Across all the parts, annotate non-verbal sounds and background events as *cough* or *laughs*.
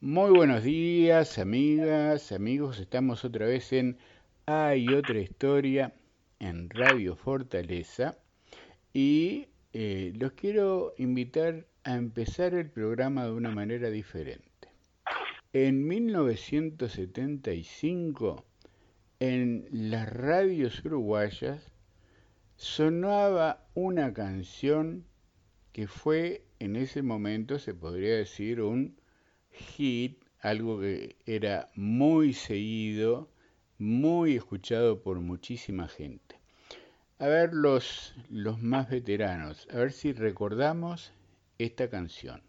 Muy buenos días, amigas, amigos. Estamos otra vez en Hay otra historia en Radio Fortaleza y eh, los quiero invitar a empezar el programa de una manera diferente. En 1975, en las radios uruguayas, sonaba una canción que fue en ese momento, se podría decir, un hit, algo que era muy seguido, muy escuchado por muchísima gente. A ver los, los más veteranos, a ver si recordamos esta canción.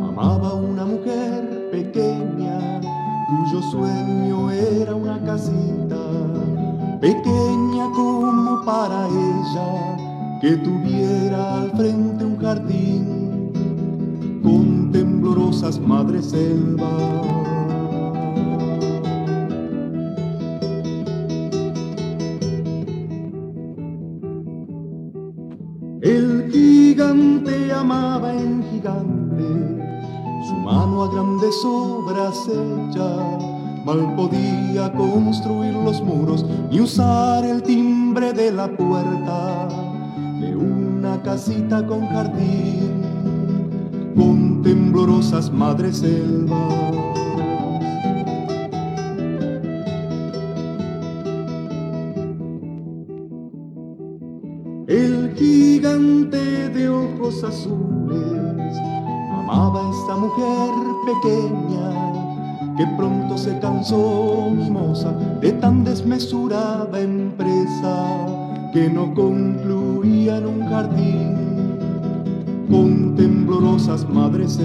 Amaba una mujer pequeña cuyo sueño era una casita pequeña como para ella que tuviera al frente un jardín con temblorosas madres selvas amaba en gigante, su mano a grandes obras mal podía construir los muros ni usar el timbre de la puerta de una casita con jardín, con temblorosas madres selvas. Azules amaba esta mujer pequeña que pronto se cansó mimosa de tan desmesurada empresa que no concluía en un jardín con temblorosas madres.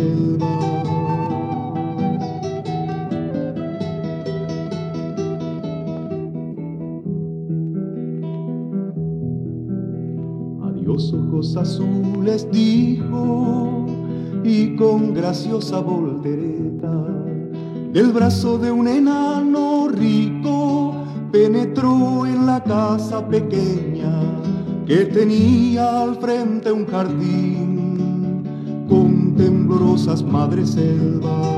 Azules dijo y con graciosa voltereta del brazo de un enano rico penetró en la casa pequeña que tenía al frente un jardín con temblorosas madres selvas.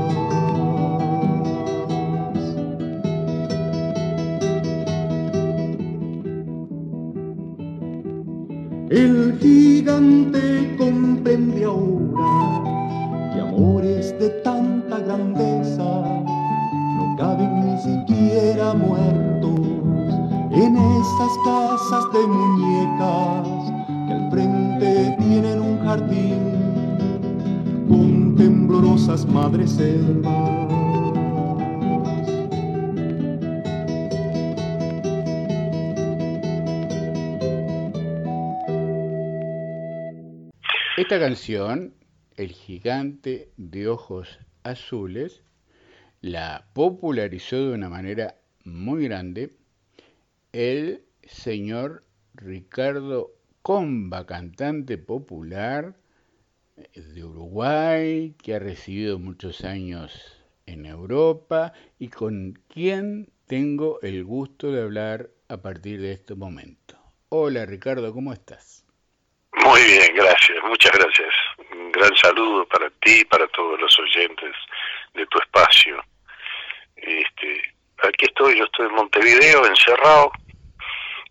llora. Esta canción, El gigante de ojos azules, la popularizó de una manera muy grande el señor Ricardo Comba, cantante popular de Uruguay, que ha recibido muchos años en Europa y con quien tengo el gusto de hablar a partir de este momento. Hola Ricardo, ¿cómo estás? Muy bien, gracias, muchas gracias. Un gran saludo para ti y para todos los oyentes de tu espacio. Este, aquí estoy, yo estoy en Montevideo, encerrado,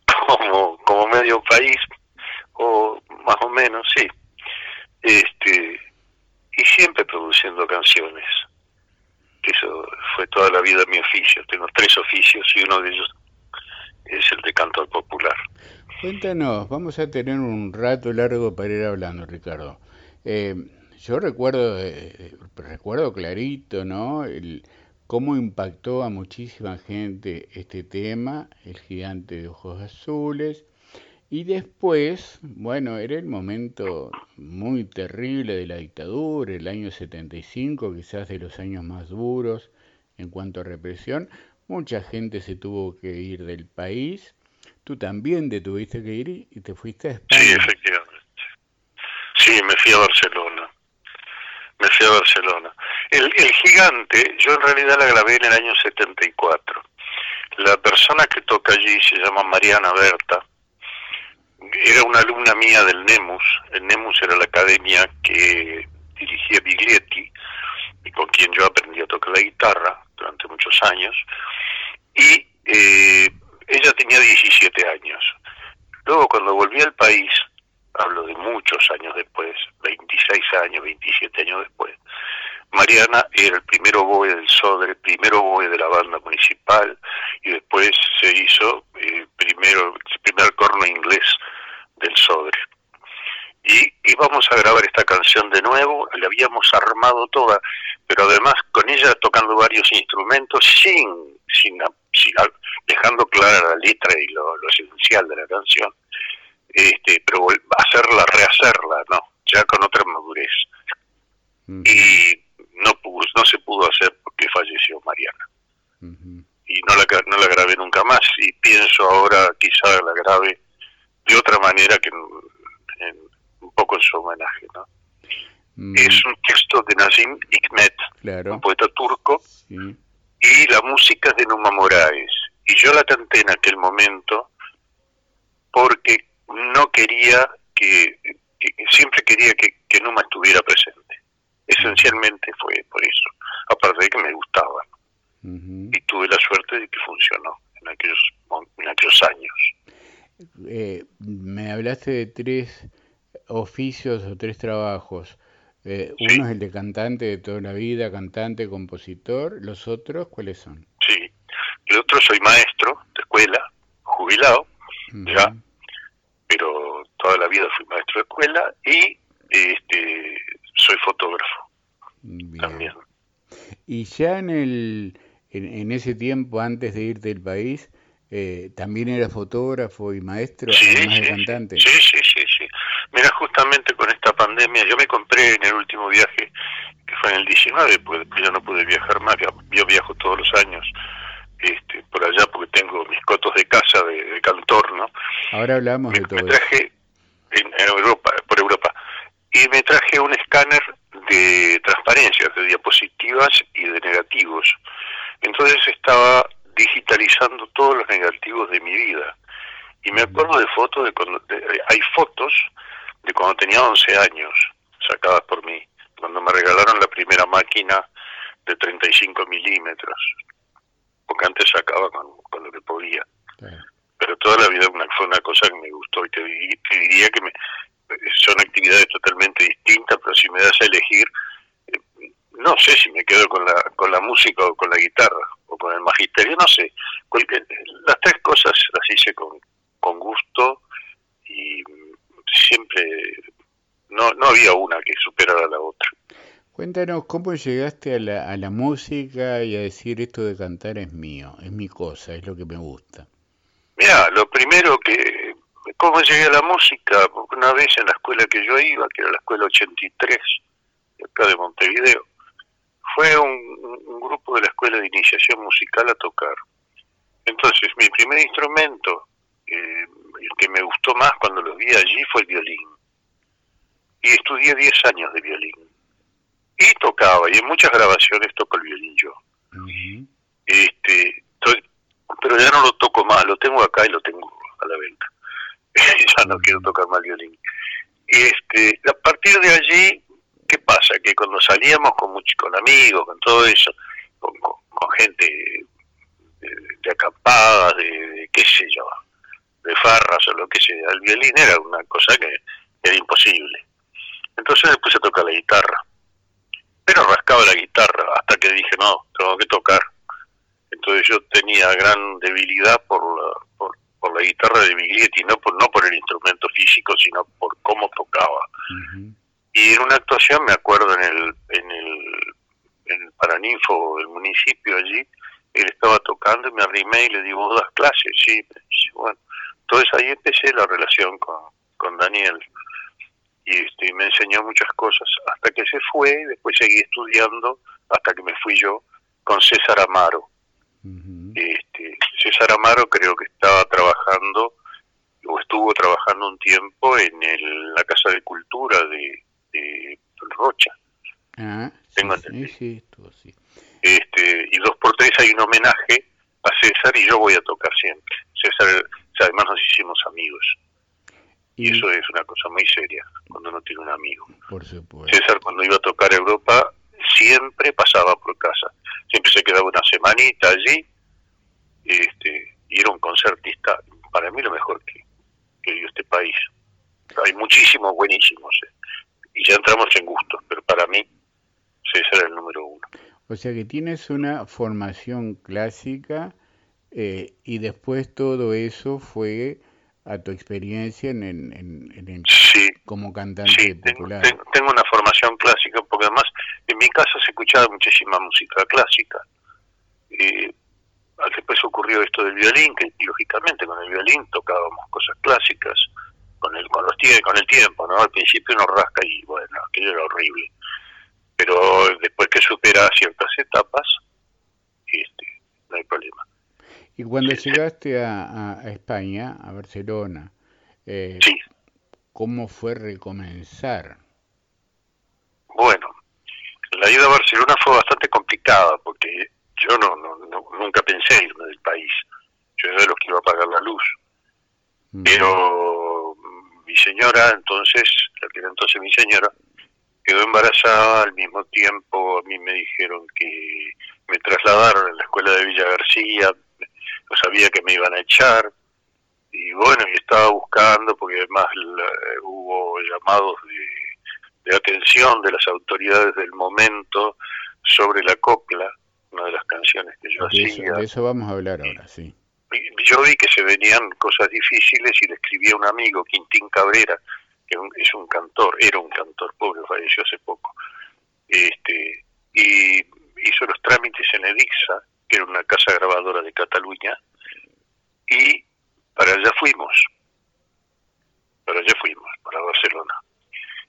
*laughs* como, como medio país, o más o menos, sí. Este, y siempre produciendo canciones. Eso fue toda la vida mi oficio. Tengo tres oficios y uno de ellos es el de canto popular. Cuéntanos, vamos a tener un rato largo para ir hablando, Ricardo. Eh, yo recuerdo, eh, recuerdo clarito, ¿no? El, cómo impactó a muchísima gente este tema, el gigante de ojos azules. Y después, bueno, era el momento muy terrible de la dictadura, el año 75, quizás de los años más duros en cuanto a represión. Mucha gente se tuvo que ir del país. Tú también te tuviste que ir y te fuiste a España. Sí, efectivamente. Sí, me fui a Barcelona. Me fui a Barcelona. El, el gigante, yo en realidad la grabé en el año 74. La persona que toca allí se llama Mariana Berta. Era una alumna mía del NEMUS. El NEMUS era la academia que dirigía Biglietti y con quien yo aprendí a tocar la guitarra durante muchos años. Y eh, ella tenía 17 años. Luego cuando volví al país, hablo de muchos años después, 26 años, 27 años después, Mariana era el primer oboe del SODRE, el primer oboe de la banda municipal y después se hizo eh, primero, el primer corno inglés del SODRE. Y íbamos a grabar esta canción de nuevo, la habíamos armado toda, pero además con ella tocando varios instrumentos sin, sin, dejando clara la letra y lo, esencial de la canción, este, pero hacerla, rehacerla, ¿no? Ya con otra madurez. Y no, no se pudo hacer porque falleció Mariana. Y no la, no la grabé nunca más y pienso ahora quizá la grabe de otra manera que un poco en su homenaje. ¿no? Mm. Es un texto de Nazim Hikmet, un poeta turco, y la música es de Numa Moraes. Y yo la canté en aquel momento porque no quería que, siempre quería que, que Numa estuviera presente esencialmente fue por eso, aparte de que me gustaba. Y tuve la suerte de que funcionó en aquellos, en aquellos años. Eh, me hablaste de tres oficios o tres trabajos. Eh, uno es el de cantante de toda la vida, cantante, compositor. ¿Los otros cuáles son? Sí, el otro soy maestro de escuela, jubilado, ya, pero toda la vida fui maestro de escuela y este soy fotógrafo también. Y ya en, el, en, ese tiempo, antes de irte del país, eh, ¿también era fotógrafo y maestro, sí, además de cantante? Sí, sí. Mira, justamente con esta pandemia, yo me compré en el último viaje, que fue en el 19, pues yo no pude viajar más, yo viajo todos los años este, por allá porque tengo mis cotos de casa de, cantor, ¿no? Ahora hablamos de todo. Me traje en Europa, por Europa, y me traje un escáner de transparencias, de diapositivas y de negativos. Entonces estaba digitalizando todos los negativos de mi vida. Y me acuerdo de fotos de cuando, hay fotos de cuando tenía 11 años, sacadas por mí, cuando me regalaron la primera máquina de 35 milímetros, porque antes sacaba con, lo que podía. Pero toda la vida fue una cosa que me gustó y te diría que me, son actividades totalmente distintas, pero si me das a elegir, eh, no sé si me quedo con la, con la música o con la guitarra o con el magisterio, no sé. las tres cosas las hice con, con gusto siempre no, no había una que superara a la otra. Cuéntanos, ¿cómo llegaste a la, a la música y a decir esto de cantar es mío, es mi cosa, es lo que me gusta? Mira, lo primero que ¿Cómo llegué a la música? Porque una vez en la escuela que yo iba, que era la escuela 83, acá de Montevideo, fue un, grupo de la escuela de iniciación musical a tocar. Entonces, mi primer instrumento, eh, el que me gustó más cuando lo vi allí, fue el violín. Y estudié 10 años de violín. Y tocaba, y en muchas grabaciones toco el violín yo. este, pero ya no lo toco más, lo tengo acá y lo tengo a la venta. *laughs* ya no quiero tocar más violín. Este, a partir de allí, ¿qué pasa? Que cuando salíamos con, muchos, con amigos, con todo eso, con, gente de, de acampada, de, qué sé yo, de farras o lo que sea, el violín era una cosa que era imposible. Entonces me puse a tocar la guitarra. Pero rascaba la guitarra hasta que dije, no, tengo que tocar. Entonces yo tenía gran debilidad por la, por, por la guitarra de Miglietti, no por, no por el instrumento físico, sino por cómo tocaba. Y en una actuación, me acuerdo en el, en el, en el Paraninfo del municipio allí, él estaba tocando y me arrimé y le digo, ¿vos das clases? Sí, bueno. Entonces ahí empecé la relación con, con Daniel y este, me enseñó muchas cosas hasta que se fue, después seguí estudiando hasta que me fui yo con César Amaro. este, César Amaro creo que estaba trabajando o estuvo trabajando un tiempo en la Casa de Cultura de, Rocha. Ah, Tengo sí, sí, sí. Este, y dos por tres hay un homenaje a César y yo voy a tocar siempre. César, además nos hicimos amigos. Y, eso es una cosa muy seria cuando uno tiene un amigo. Por supuesto. César cuando iba a tocar Europa siempre pasaba por casa. Siempre se quedaba una semanita allí. Este, y era un concertista, para mí lo mejor que, que dio este país. Hay muchísimos buenísimos. Eh. Y ya entramos en gustos, pero para mí César es el número uno. O sea que tienes una formación clásica eh, y después todo eso fue a tu experiencia en, en, como cantante popular. Tengo, tengo, una formación clásica porque además en mi casa se escuchaba muchísima música clásica. Eh, después ocurrió esto del violín, que lógicamente con el violín tocábamos cosas clásicas con el con los con el tiempo, ¿no? Al principio uno rasca y bueno, aquello era horrible pero después que supera ciertas etapas, este, no hay problema. Y cuando llegaste a, España, a Barcelona, eh, ¿cómo fue recomenzar? Bueno, la ida a Barcelona fue bastante complicada porque yo no, nunca pensé irme del país. Yo era de los que iba a pagar la luz. Mm. Pero mi señora, entonces, la que era entonces mi señora, quedó embarazada, al mismo tiempo a mí me dijeron que me trasladaron a la escuela de Villa García, no sabía que me iban a echar, y bueno, y estaba buscando, porque además hubo llamados de, atención de las autoridades del momento sobre la copla, una de las canciones que yo hacía. de eso vamos a hablar ahora, sí. Yo vi que se venían cosas difíciles y le escribí a un amigo, Quintín Cabrera, que es un cantor, era un cantor, pobre, falleció hace poco, este, y hizo los trámites en Edixa, que era una casa grabadora de Cataluña, y para allá fuimos, para allá fuimos, para Barcelona.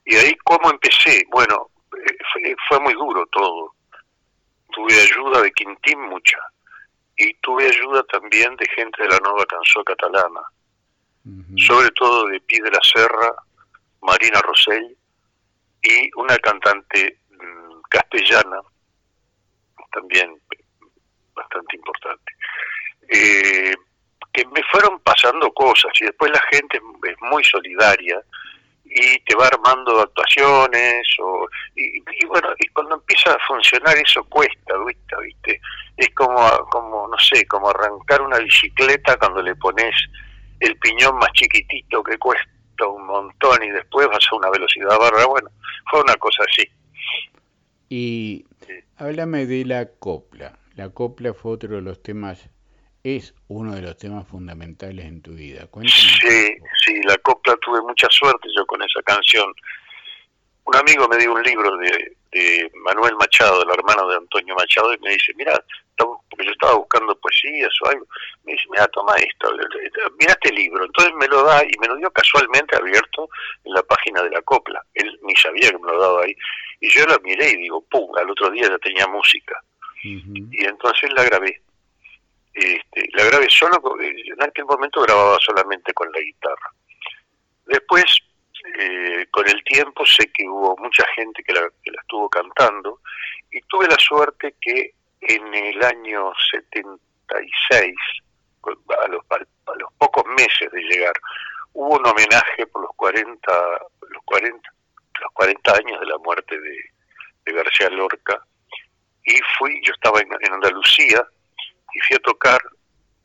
Y ahí, ¿cómo empecé? Bueno, eh, fue, muy duro todo. Tuve ayuda de Quintín mucha, y tuve ayuda también de gente de la nueva canción catalana, sobre todo de Piedra Serra, Marina Rosell y una cantante mm, castellana, también bastante importante, eh, que me fueron pasando cosas y después la gente es muy solidaria y te va armando actuaciones o, y, bueno y cuando empieza a funcionar eso cuesta ¿viste? viste es como como no sé como arrancar una bicicleta cuando le pones el piñón más chiquitito que cuesta un montón y después vas a una velocidad barra. Bueno, fue una cosa así. Y háblame de la copla. La copla fue otro de los temas, es uno de los temas fundamentales en tu vida. sí, sí, la copla tuve mucha suerte yo con esa canción. Un amigo me dio un libro de, de Manuel Machado, el hermano de Antonio Machado, y me dice, mira, porque yo estaba buscando poesías o algo, me dice, mira, toma esto, mira este libro. Entonces me lo da y me lo dio casualmente abierto en la página de la copla. Él ni sabía que me lo daba ahí. Y yo la miré y digo, pum, al otro día ya tenía música. Y entonces la grabé. Este, la grabé solo, en aquel momento grababa solamente con la guitarra. Después, eh, con el tiempo, sé que hubo mucha gente que la, que la estuvo cantando y tuve la suerte que en el año 76, a los, a los pocos meses de llegar, hubo un homenaje por los 40, los 40, los 40 años de la muerte de, García Lorca, y fui, yo estaba en, Andalucía, y fui a tocar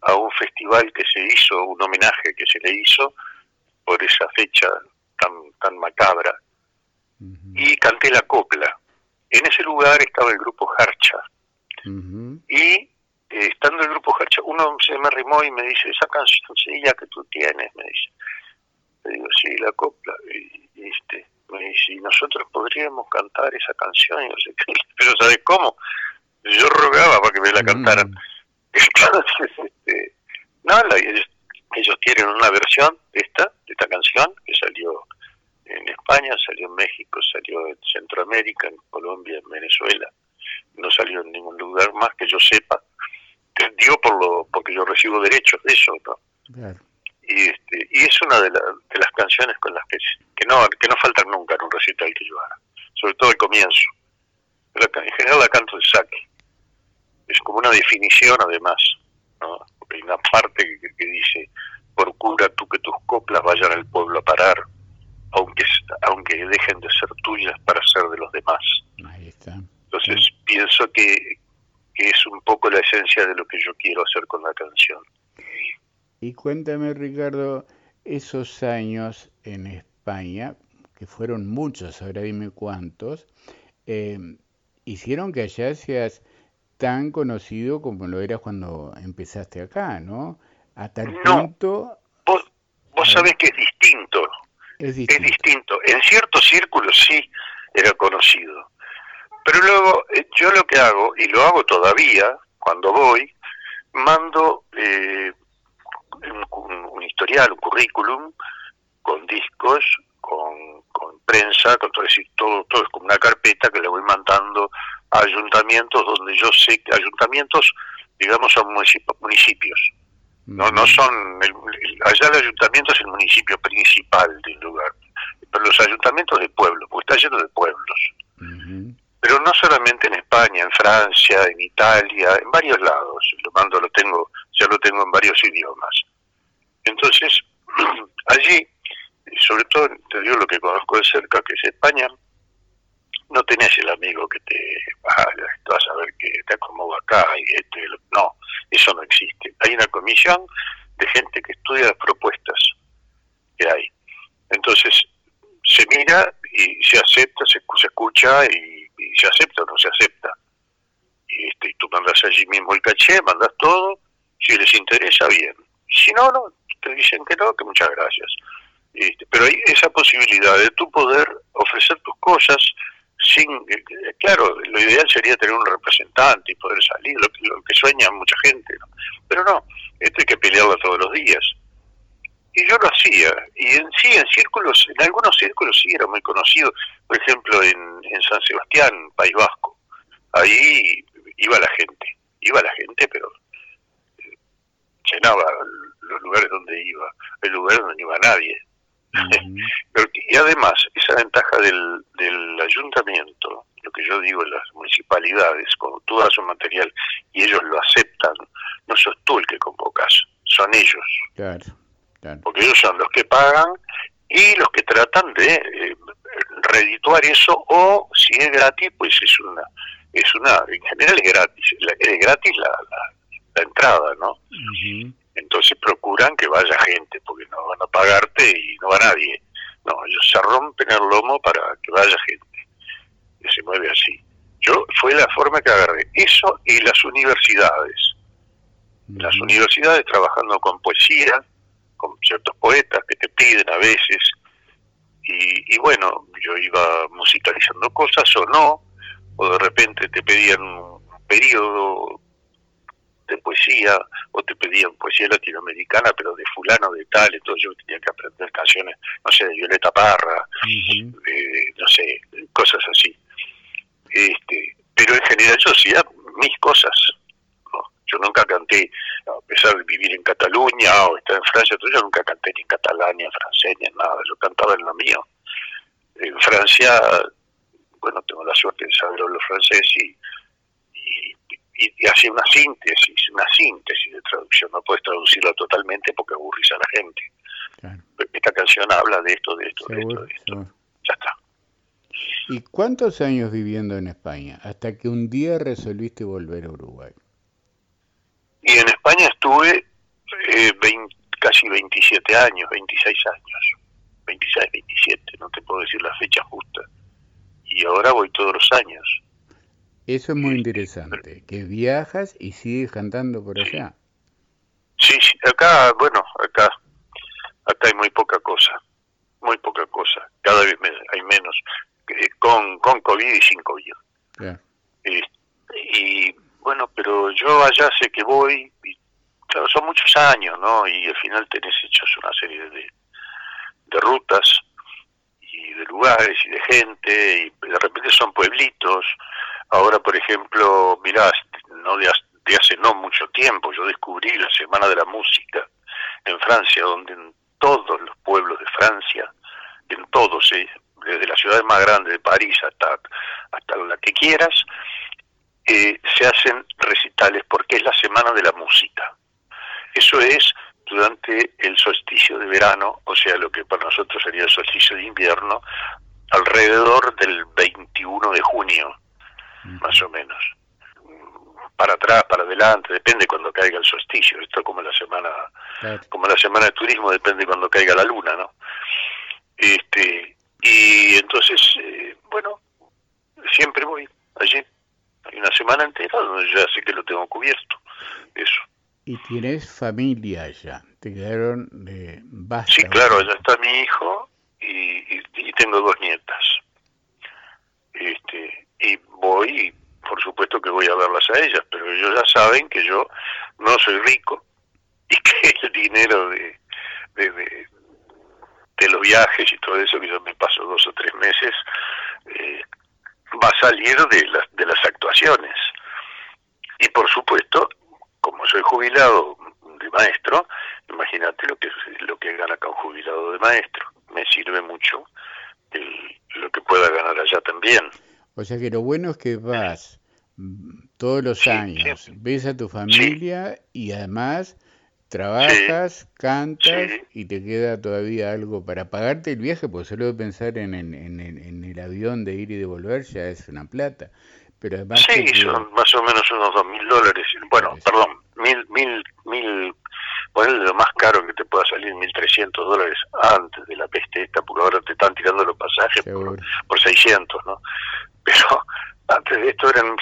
a un festival que se hizo, un homenaje que se le hizo por esa fecha tan, tan macabra, y canté la copla. En ese lugar estaba el grupo Harcha, y eh, estando el grupo Hercha, uno se me arrimó y me dice, esa cancioncilla que tú tienes, me dice. Le digo, sí, la copla. Y, este, me dice, ¿y nosotros podríamos cantar esa canción? Y no sé qué. *laughs* Pero ¿sabes cómo? Yo rogaba para que me la cantaran. *laughs* Entonces, este, nada, ellos, ellos tienen una versión de esta, de esta canción, que salió en España, salió en México, salió en Centroamérica, en Colombia, en Venezuela no salió en ningún lugar más que yo sepa. Digo por lo, porque yo recibo derechos de eso, ¿no? Y, este, y es una de, de las canciones con las que, que, no, que no faltan nunca en un recital que yo haga, sobre todo el comienzo. en general la canto de saque. Es como una definición además, ¿no? Porque hay una parte que, dice, procura tú que tus coplas vayan al pueblo a parar, aunque, aunque dejen de ser tuyas para ser de los demás. Ahí está. Entonces pienso que, que es un poco la esencia de lo que yo quiero hacer con la canción. Y cuéntame, Ricardo, esos años en España, que fueron muchos, ahora dime cuántos, eh, hicieron que allá seas tan conocido como lo eras cuando empezaste acá, ¿no? A tal punto... Vos, vos sabés que es distinto. Es distinto. Es distinto. En ciertos círculos sí era conocido. Pero luego eh, yo lo que hago, y lo hago todavía, cuando voy, mando eh, un, historial, un currículum, con discos, con, prensa, con todo, todo, todo es como una carpeta que le voy mandando a ayuntamientos donde yo sé que ayuntamientos, digamos, son municipios. No, no son, allá el ayuntamiento es el municipio principal del lugar, pero los ayuntamientos de pueblo, porque está lleno de pueblos. Pero no solamente en España, en Francia, en Italia, en varios lados. Lo mando, lo tengo, ya lo tengo en varios idiomas. Entonces, *clears throat* allí, sobre todo, te digo lo que conozco de cerca, que es España, no tenés el amigo que te ah, vas a ver que te acomodo acá y este, no, eso no existe. Hay una comisión de gente que estudia las propuestas que hay. Entonces, se mira y se acepta, se, escucha y, se acepta o no se acepta. Y, este, y tú mandas allí mismo el caché, mandas todo, si les interesa, bien. Si no, no, te dicen que no, que muchas gracias. Este, pero hay esa posibilidad de tú poder ofrecer tus cosas sin, eh, claro, lo ideal sería tener un representante y poder salir, lo, que sueña mucha gente, pero no, esto hay que pelearlo todos los días. Y yo lo hacía, y en sí, en círculos, en algunos círculos sí era muy conocido, por ejemplo en, en San Sebastián, País Vasco, ahí iba la gente, iba la gente, pero eh, llenaba los lugares donde iba, el lugar donde no iba nadie. *laughs* y además, esa ventaja del, del ayuntamiento, lo que yo digo en las municipalidades, cuando tú das un material y ellos lo aceptan, no sos tú el que convocas, son ellos. Claro, Porque ellos son los que pagan y los que tratan de eh, redituar eso, o si es gratis, pues es una, es una, en general es gratis, es gratis la, la, entrada, ¿no? entonces procuran que vaya gente, porque no van a pagarte y no va nadie. No, ellos se rompen el lomo para que vaya gente. Y se mueve así. Yo fue la forma que agarré. Eso y las universidades. Las universidades trabajando con poesía, con ciertos poetas que te piden a veces. Y, y bueno, yo iba musicalizando cosas o no, o de repente te pedían un periodo de poesía o te pedían poesía latinoamericana pero de fulano de tal entonces yo tenía que aprender canciones no sé de Violeta Parra no sé cosas así. Este pero en general yo hacía mis cosas yo nunca canté de vivir en Cataluña o estar en Francia yo nunca canté ni en catalán ni en francés ni en nada yo cantaba en lo mío en Francia bueno tengo la suerte de saber hablar francés y y, hace una síntesis, una síntesis de traducción. No puedes traducirla totalmente porque aburrís a la gente. Esta canción habla de esto, de esto, de esto, de esto. Ya está. ¿Y cuántos años viviendo en España hasta que un día resolviste volver a Uruguay? Y en España estuve eh, casi 27 años, 26 años. 26, 27, no te puedo decir la fecha justa. Y ahora voy todos los años. Eso es muy interesante, que viajas y sigues cantando por allá. Sí, sí, acá, bueno, acá, acá hay muy poca cosa, muy poca cosa, cada vez hay menos, eh, con, con COVID y sin COVID. y bueno, pero yo allá sé que voy, y, claro, son muchos años, ¿no? Y al final tenés hechos una serie de, de rutas y de lugares y de gente, y de repente son pueblitos, Ahora, por ejemplo, mirá, no de, hace no mucho tiempo, yo descubrí la Semana de la Música en Francia, donde en todos los pueblos de Francia, en todos, eh, desde la ciudad más grande de París hasta, hasta la que quieras, eh, se hacen recitales porque es la Semana de la Música. Eso es durante el solsticio de verano, o sea, lo que para nosotros sería el solsticio de invierno, alrededor del 21 de junio, más o menos. Para atrás, para adelante, depende cuando caiga el solsticio. Esto como la semana, como la semana de turismo, depende cuando caiga la luna, ¿no? Este, y entonces, eh, bueno, siempre voy allí. Hay una semana entera donde ya sé que lo tengo cubierto. Eso. ¿Y tienes familia allá? ¿Te quedaron de basta? Sí, claro, allá está mi hijo y, y, tengo dos nietas. Este, y voy, por supuesto que voy a verlas a ellas, pero ellos ya saben que yo no soy rico *laughs* y que el dinero de, de, de, los viajes y todo eso que yo me paso dos o tres meses eh, va a salir de las, de las actuaciones. Y por supuesto, como soy jubilado de maestro, imagínate lo que lo que gana acá un jubilado de maestro. Me sirve mucho lo que pueda ganar allá también. O sea que lo bueno es que vas todos los años, ves a tu familia y además trabajas, cantas y te queda todavía algo para pagarte el viaje, porque solo de pensar en, en, en, el avión de ir y de volver ya es una plata. Pero además sí, son más o menos unos dos mil dólares. Bueno, perdón, mil, mil, mil, lo más caro que te pueda salir, mil trescientos dólares antes de la peste esta, porque ahora te están tirando los pasajes por, por 600, ¿no? Pero *laughs* antes de esto eran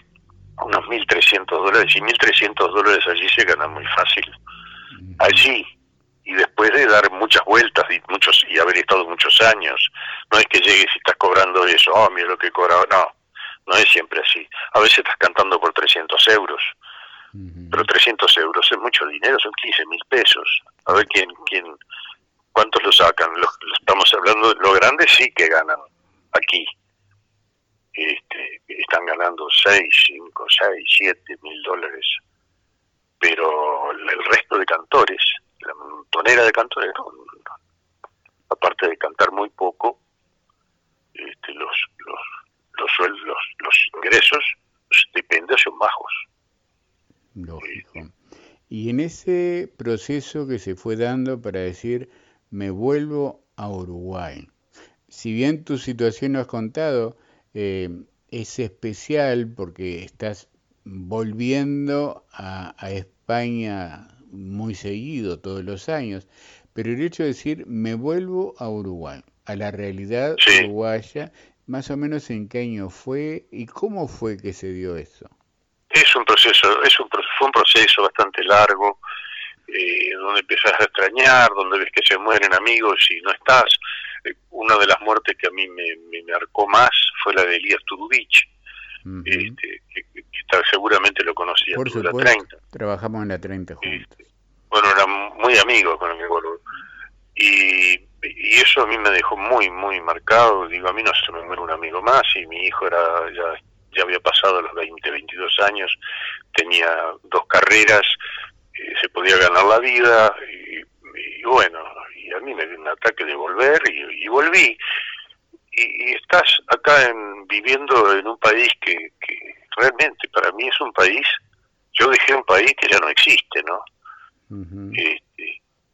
unos mil trescientos dólares, y mil trescientos dólares allí se ganan muy fácil. Allí, y después de dar muchas vueltas y muchos y haber estado muchos años, no es que llegues y estás cobrando eso, oh, mira lo que he cobrado, no no es siempre así. A veces estás cantando por 300 euros, pero 300 euros es mucho dinero, son 15 mil pesos. A ver quién, quién, cuántos lo sacan. Los, estamos hablando, los grandes sí que ganan aquí. Este, están ganando 6, 5, 6, 7 mil dólares. Pero el resto de cantores, la montonera de cantores, aparte de cantar muy poco, este, los, los los sueldos, los ingresos, los son bajos. Lógico. Y en ese proceso que se fue dando para decir, me vuelvo a Uruguay, si bien tu situación no has contado, eh, es especial porque estás volviendo a, España muy seguido todos los años, pero el hecho de decir me vuelvo a Uruguay, a la realidad uruguaya más o menos en qué año fue y cómo fue que se dio eso. Es un proceso, es un, fue un proceso bastante largo, eh, donde empezás a extrañar, donde ves que se mueren amigos y no estás. Eh, una de las muertes que a mí me, me marcó más fue la de Elías Este, que, seguramente lo conocía Por supuesto, la 30. Trabajamos en la 30 juntos. bueno, era muy amigo con el que Y y eso a mí me dejó muy, muy marcado. Digo, a mí no se me muere un amigo más y mi hijo era ya, ya había pasado los 20, 22 años, tenía dos carreras, eh, se podía ganar la vida y, bueno, y a mí me dio un ataque de volver y, volví. Y, estás acá en, viviendo en un país que, que realmente para mí es un país, yo dejé un país que ya no existe, ¿no?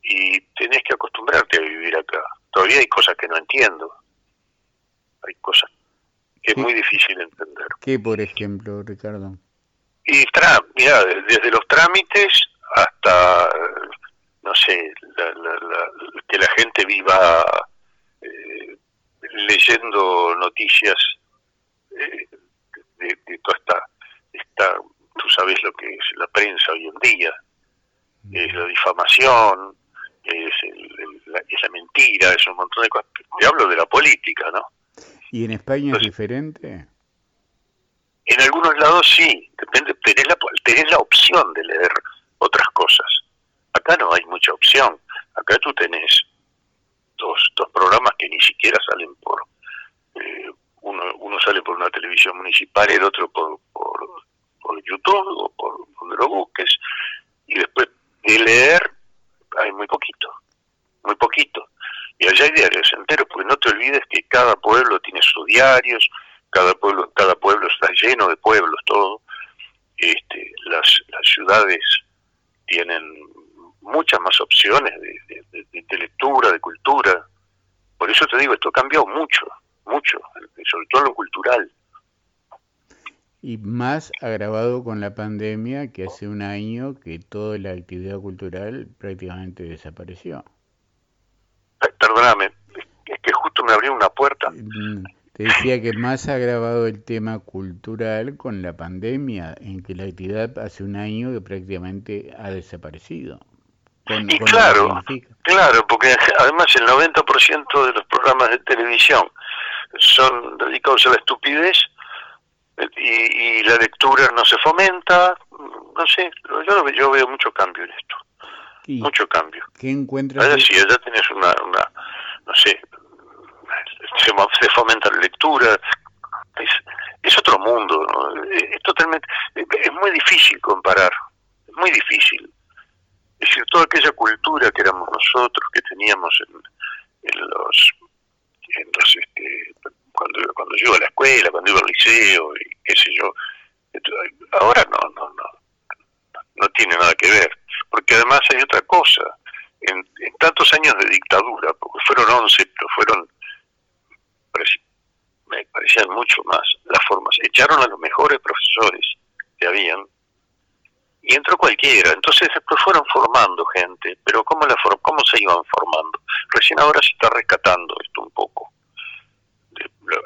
y tenés que acostumbrarte a vivir acá. Todavía hay cosas que no entiendo. Hay cosas que es muy difícil entender. ¿Qué, por ejemplo, Ricardo? Y mira, desde los trámites hasta, no sé, que la gente viva eh, leyendo noticias eh, de, toda esta, esta, tú sabes lo que es la prensa hoy en día, es la difamación, es, la, es mentira, es un montón de cosas. Te hablo de la política, ¿no? ¿Y en España es diferente? En algunos lados sí, depende, tenés la, tenés la opción de leer otras cosas. Acá no hay mucha opción. Acá tú tenés dos, dos programas que ni siquiera salen por... Eh, uno, uno sale por una televisión municipal, el otro por, por, YouTube o por donde lo busques, y después de leer hay muy poquito, muy poquito. Y allá hay diarios enteros, porque no te olvides que cada pueblo tiene sus diarios, cada pueblo, cada pueblo está lleno de pueblos, todo. Este, las ciudades tienen muchas más opciones de, lectura, de cultura. Por eso te digo, esto ha cambiado mucho, mucho, sobre todo lo cultural. Y más agravado con la pandemia, que hace un año que toda la actividad cultural prácticamente desapareció. Perdóname, es que justo me abrió una puerta. Mm, te decía que más agravado el tema cultural con la pandemia, en que la actividad hace un año que prácticamente ha desaparecido. Y claro, claro, porque además el 90% de los programas de televisión son dedicados a la estupidez y, la lectura no se fomenta, no sé, yo, yo veo mucho cambio en esto, mucho cambio. ¿Qué encuentras? Es decir, ya tienes una, una no sé, se, se fomenta la lectura, es, es otro mundo, es, totalmente, es muy difícil comparar, es muy difícil. Es decir, toda aquella cultura que éramos nosotros, que teníamos en, en los, en los este, cuando, cuando yo iba a la escuela, cuando iba al liceo, y qué sé yo. Ahora no, no, no, no tiene nada que ver, porque además hay otra cosa. En, tantos años de dictadura, porque fueron 11, pero fueron, me parecían mucho más las formas. Echaron a los mejores profesores que habían y entró cualquiera. Entonces después fueron formando gente, pero ¿cómo, la cómo se iban formando? Recién ahora se está rescatando esto un poco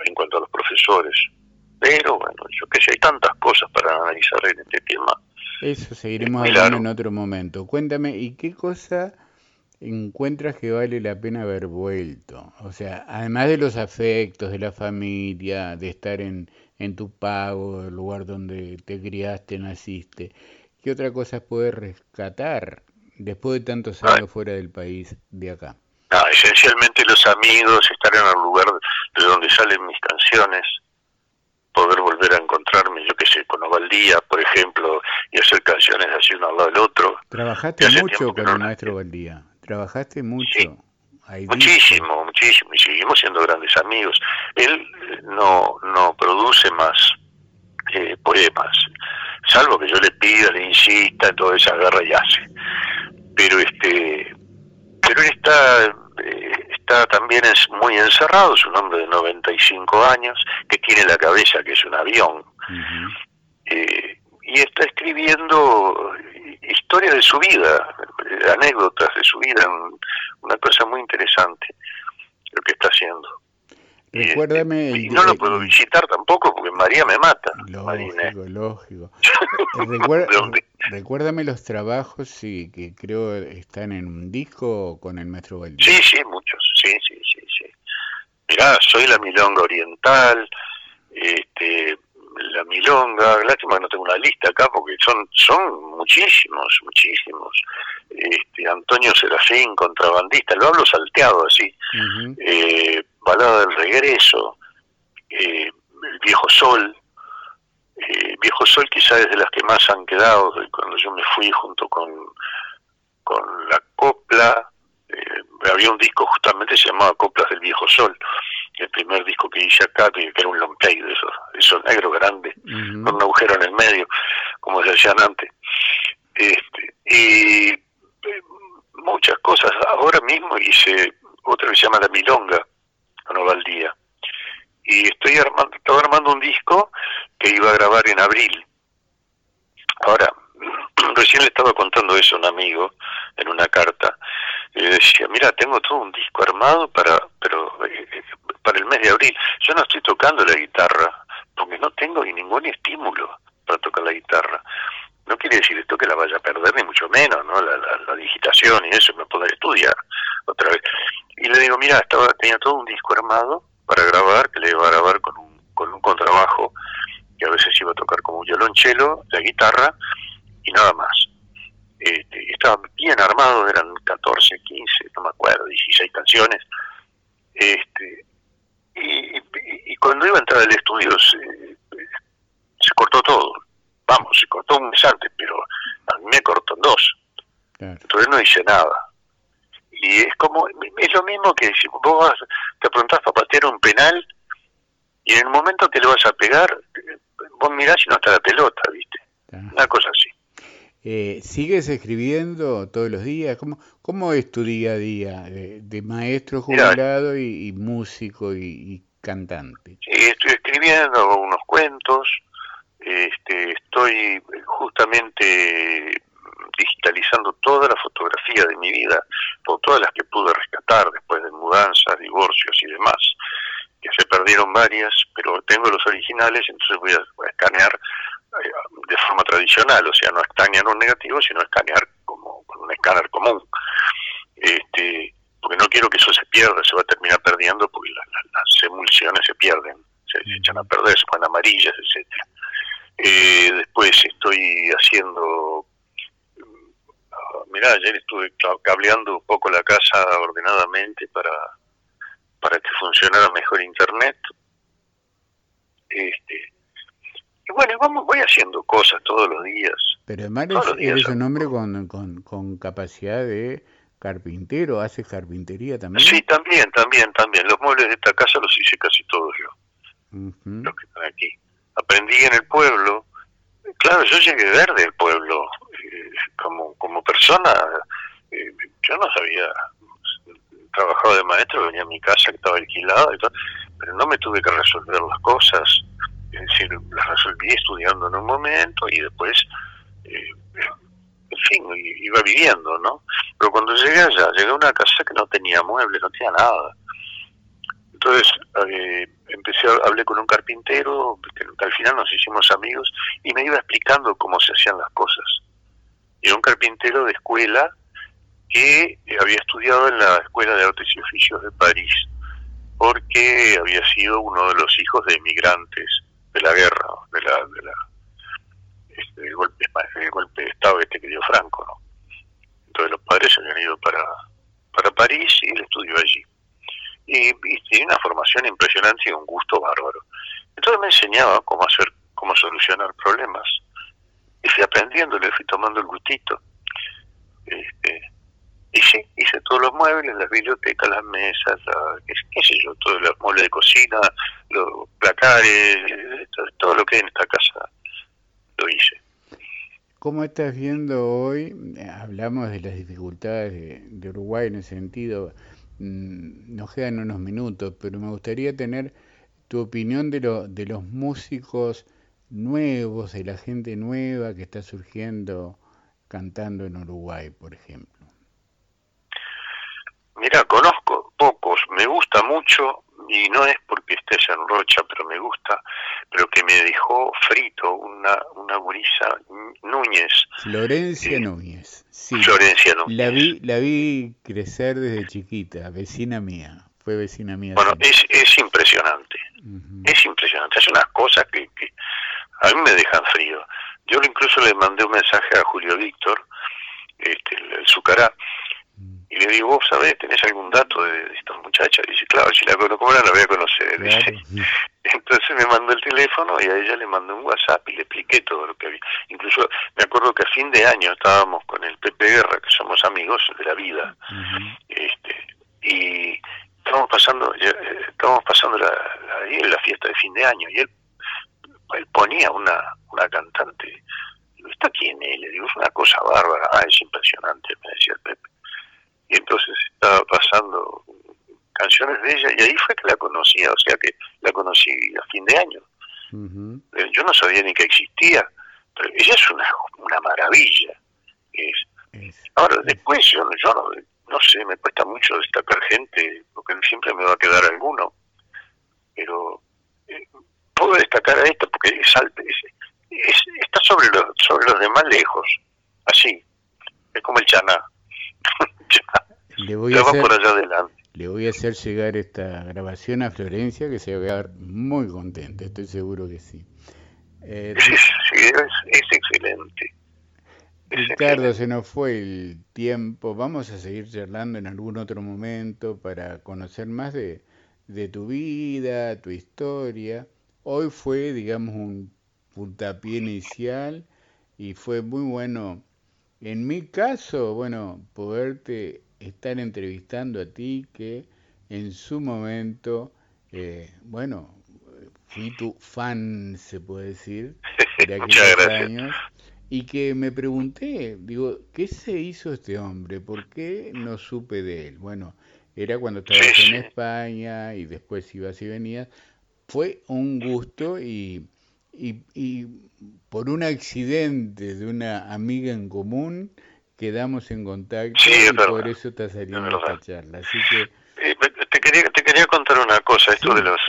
en cuanto a los profesores. Pero bueno, yo que sé, hay tantas cosas para analizar en este tema. Eso seguiremos hablando en otro momento. Cuéntame, ¿y qué cosa encuentras que vale la pena haber vuelto? O sea, además de los afectos, de la familia, de estar en, en tu pago, el lugar donde te criaste, naciste, ¿qué otra cosa puedes rescatar después de tantos años fuera del país, de acá? esencialmente los amigos, estar en el lugar de donde salen mis canciones, poder volver a encontrarme, yo qué sé, con Ovaldía, por ejemplo, y hacer canciones así uno al lado del otro. Trabajaste mucho con el maestro Ovaldía, trabajaste mucho. muchísimo, muchísimo, y seguimos siendo grandes amigos. Él no, no produce más eh, poemas, salvo que yo le pida, le insista, toda esa guerra y hace. Pero este, pero él está eh, está también es muy encerrado, es un hombre de 95 años, que tiene la cabeza que es un avión, eh, y está escribiendo historia de su vida, anécdotas de su vida, una cosa muy interesante lo que está haciendo. Recuérdame. Y, no lo puedo visitar tampoco porque María me mata. Lógico, lógico. *laughs* recuérdame los trabajos sí, que creo están en un disco con el maestro Valdés. Sí, sí, muchos. Sí, sí, sí. sí. Mirá, soy la Milonga Oriental, este, la Milonga. Lástima que no tengo una lista acá porque son son muchísimos, muchísimos. Este, Antonio Serafín, contrabandista, lo hablo salteado así. eh, Balada del Regreso, eh, El Viejo Sol. Eh, Viejo Sol quizá es de las que más han quedado cuando yo me fui junto con, con la copla. Eh, había un disco justamente se llamaba Coplas del Viejo Sol, el primer disco que hice acá, que, era un long play de esos, esos negros grandes, con un agujero en el medio, como se hacían antes. Este, y eh, muchas cosas. Ahora mismo hice otra que se llama La Milonga, con día Y estoy armando, estaba armando un disco que iba a grabar en abril. Ahora, *clears throat* recién le estaba contando eso a un amigo en una carta. Y le decía, mira, tengo todo un disco armado para, pero eh, para el mes de abril. Yo no estoy tocando la guitarra porque no tengo ni ningún estímulo para tocar la guitarra. No quiere decir esto que la vaya a perder, ni mucho menos, ¿no? La, la digitación y eso, me poder estudiar otra vez. Y le digo, mira, estaba, tenía todo un disco armado para grabar, que le iba a grabar con un, con un contrabajo, que a veces iba a tocar como un violonchelo, la guitarra, y nada más. Este, estaba bien armado, eran 14, 15, no me acuerdo, 16 canciones. Este, y, y, cuando iba a entrar al estudio se, se cortó todo. Vamos, se cortó un mes antes, pero a mí me cortó en dos. Entonces no hice nada. Y es como, es lo mismo que si vos te preguntás para patear un penal y en el momento que le vas a pegar, vos mirás y no está la pelota, ¿viste? Una cosa así. Eh, ¿Sigues escribiendo todos los días? ¿Cómo, cómo es tu día a día de, maestro jubilado y, músico y, cantante? Sí, estoy escribiendo unos cuentos, este, estoy justamente digitalizando toda la fotografía de mi vida, por todas las que pude rescatar después de mudanzas, divorcios y demás, que se perdieron varias, pero tengo los originales, entonces voy a escanear eh, de forma tradicional, o sea, no escanear un negativo, sino escanear como con un escáner común. Este, porque no quiero que eso se pierda, se va a terminar perdiendo porque las emulsiones se pierden, se, echan a perder, se ponen amarillas, etcétera. Eh, después estoy haciendo, mm, mirá, ayer estuve cableando un poco la casa ordenadamente para, para que funcionara mejor internet. Este, y bueno, vamos, voy haciendo cosas todos los días. Pero además eres, un hombre con, con, capacidad de carpintero, haces carpintería también. Sí, también, también, también. Los muebles de esta casa los hice casi todos yo, los que están aquí. Aprendí en el pueblo. Claro, yo llegué verde del pueblo. Eh, como, como persona, eh, yo no sabía, trabajaba de maestro, venía a mi casa que estaba alquilada y todo, pero no me tuve que resolver las cosas decir, las resolví estudiando en un momento y después, eh, en fin, iba viviendo, ¿no? Pero cuando llegué allá, llegué a una casa que no tenía muebles, no tenía nada. Entonces eh, empecé, a, hablé con un carpintero, que, al final nos hicimos amigos, y me iba explicando cómo se hacían las cosas. Era un carpintero de escuela que había estudiado en la Escuela de Artes y Oficios de París, porque había sido uno de los hijos de emigrantes de la guerra, de la, de la este, el golpe, el golpe de Estado este que dio Franco, ¿no? Entonces los padres se habían ido para, París y él estudió allí. Y, y tiene una formación impresionante y un gusto bárbaro. Entonces me enseñaba cómo hacer, cómo solucionar problemas. Y fui aprendiendo, le fui tomando el gustito. Este, y sí, hice todos los muebles, las bibliotecas, las mesas, qué, sé yo, todos los muebles de cocina, los placares, todo, lo que hay en esta casa lo hice. ¿Cómo estás viendo hoy? Hablamos de las dificultades de, Uruguay en ese sentido. Mm, nos quedan unos minutos, pero me gustaría tener tu opinión de, lo, de los músicos nuevos, de la gente nueva que está surgiendo cantando en Uruguay, por ejemplo. Mira, conozco pocos, me gusta mucho y no es porque estés en Rocha, pero me gusta, pero que me dejó frito una, una gurisa Núñez. Florencia eh, Núñez, sí. Florencia Núñez. La vi, la vi crecer desde chiquita, vecina mía, fue vecina mía. Bueno, es, es impresionante, es impresionante, es unas cosas que, que a mí me dejan frío. Yo incluso le mandé un mensaje a Julio Víctor, este, el, el Zucará, y le digo, vos sabés, tenés algún dato de, esta muchacha. Y dice, claro, si la conozco la voy a conocer. *laughs* Entonces me mandó el teléfono y a ella le mandó un WhatsApp y le expliqué todo lo que había. Incluso me acuerdo que a fin de año estábamos con el Pepe Guerra, que somos amigos de la vida, este, y estábamos pasando, eh, estábamos pasando la, la, la fiesta de fin de año y él, él ponía una, una cantante. ¿Está quién es? Le digo, es una cosa bárbara. Ah, es impresionante, me decía el Pepe y entonces estaba pasando canciones de ella y ahí fue que la conocía, o sea que la conocí a fin de año. Eh, yo no sabía ni que existía, pero ella es una, una maravilla. Es. Ahora, después yo, yo no, no, sé, me cuesta mucho destacar gente, porque siempre me va a quedar alguno, pero eh, puedo destacar a esta porque es, es, está sobre los, sobre los demás lejos, así, es como el chaná. *laughs* Le voy, a hacer, le voy a hacer llegar esta grabación a Florencia, que se va a quedar muy contenta, estoy seguro que sí. Eh, *laughs* sí, es, excelente. Ricardo, se nos fue el tiempo. Vamos a seguir charlando en algún otro momento para conocer más de, de tu vida, tu historia. Hoy fue, digamos, un puntapié inicial y fue muy bueno. En mi caso, bueno, poderte estar entrevistando a ti que en su momento, eh, bueno, fui tu fan, se puede decir, *laughs* de aquellos años, y que me pregunté, digo, ¿qué se hizo este hombre? ¿Por qué no supe de él? Bueno, era cuando estabas en España y después ibas y venías. Fue un gusto y, y, por un accidente de una amiga en común quedamos en contacto y por eso te saliendo esta charla. Así que... Eh, te, quería, te quería contar una cosa, esto de los...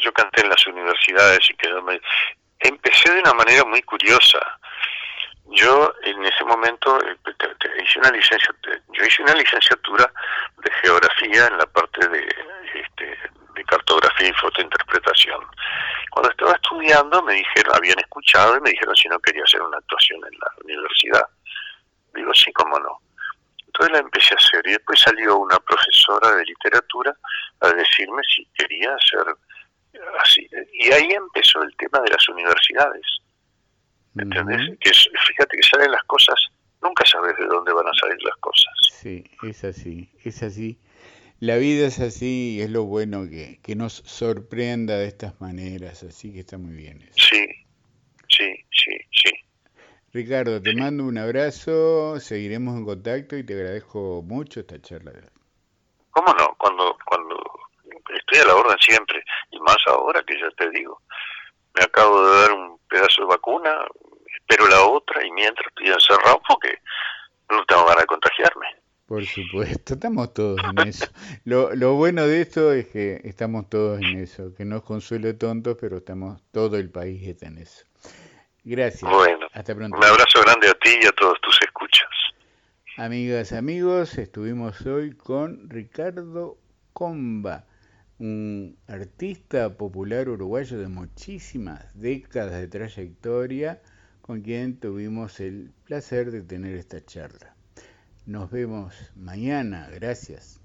Yo canté en las universidades y quedó... Empecé de una manera muy curiosa yo en ese momento eh, hice una licenciatura, yo hice una licenciatura de geografía en la parte de, este, de cartografía y fotointerpretación. Cuando estaba estudiando me dijeron, habían escuchado y me dijeron si no quería hacer una actuación en la universidad. Digo, sí, cómo no. Entonces la empecé a hacer y después salió una profesora de literatura a decirme si quería hacer así. Y ahí empezó el tema de las universidades ¿Entendés? que fíjate que salen las cosas, nunca sabes de dónde van a salir las cosas. Sí, es así, es así. La vida es así y es lo bueno que, que nos sorprenda de estas maneras, así que está muy bien. Eso. Sí, sí, sí, sí. Ricardo, te mando un abrazo, seguiremos en contacto y te agradezco mucho esta charla. ¿Cómo no? Cuando, cuando estoy a la orden siempre, y más ahora que ya te digo, me acabo de dar un pedazo de vacuna, espero la otra y mientras estoy encerrado porque no tengo ganas de contagiarme. Por supuesto, estamos todos en eso. Lo, lo bueno de esto es que estamos todos en eso, que no es consuelo tontos, pero estamos, todo el país está en eso. Gracias. Bueno, hasta pronto. Un abrazo grande a ti y a todos tus escuchas. Amigas, amigos, estuvimos hoy con Ricardo Comba un artista popular uruguayo de muchísimas décadas de trayectoria con quien tuvimos el placer de tener esta charla. Nos vemos mañana, gracias.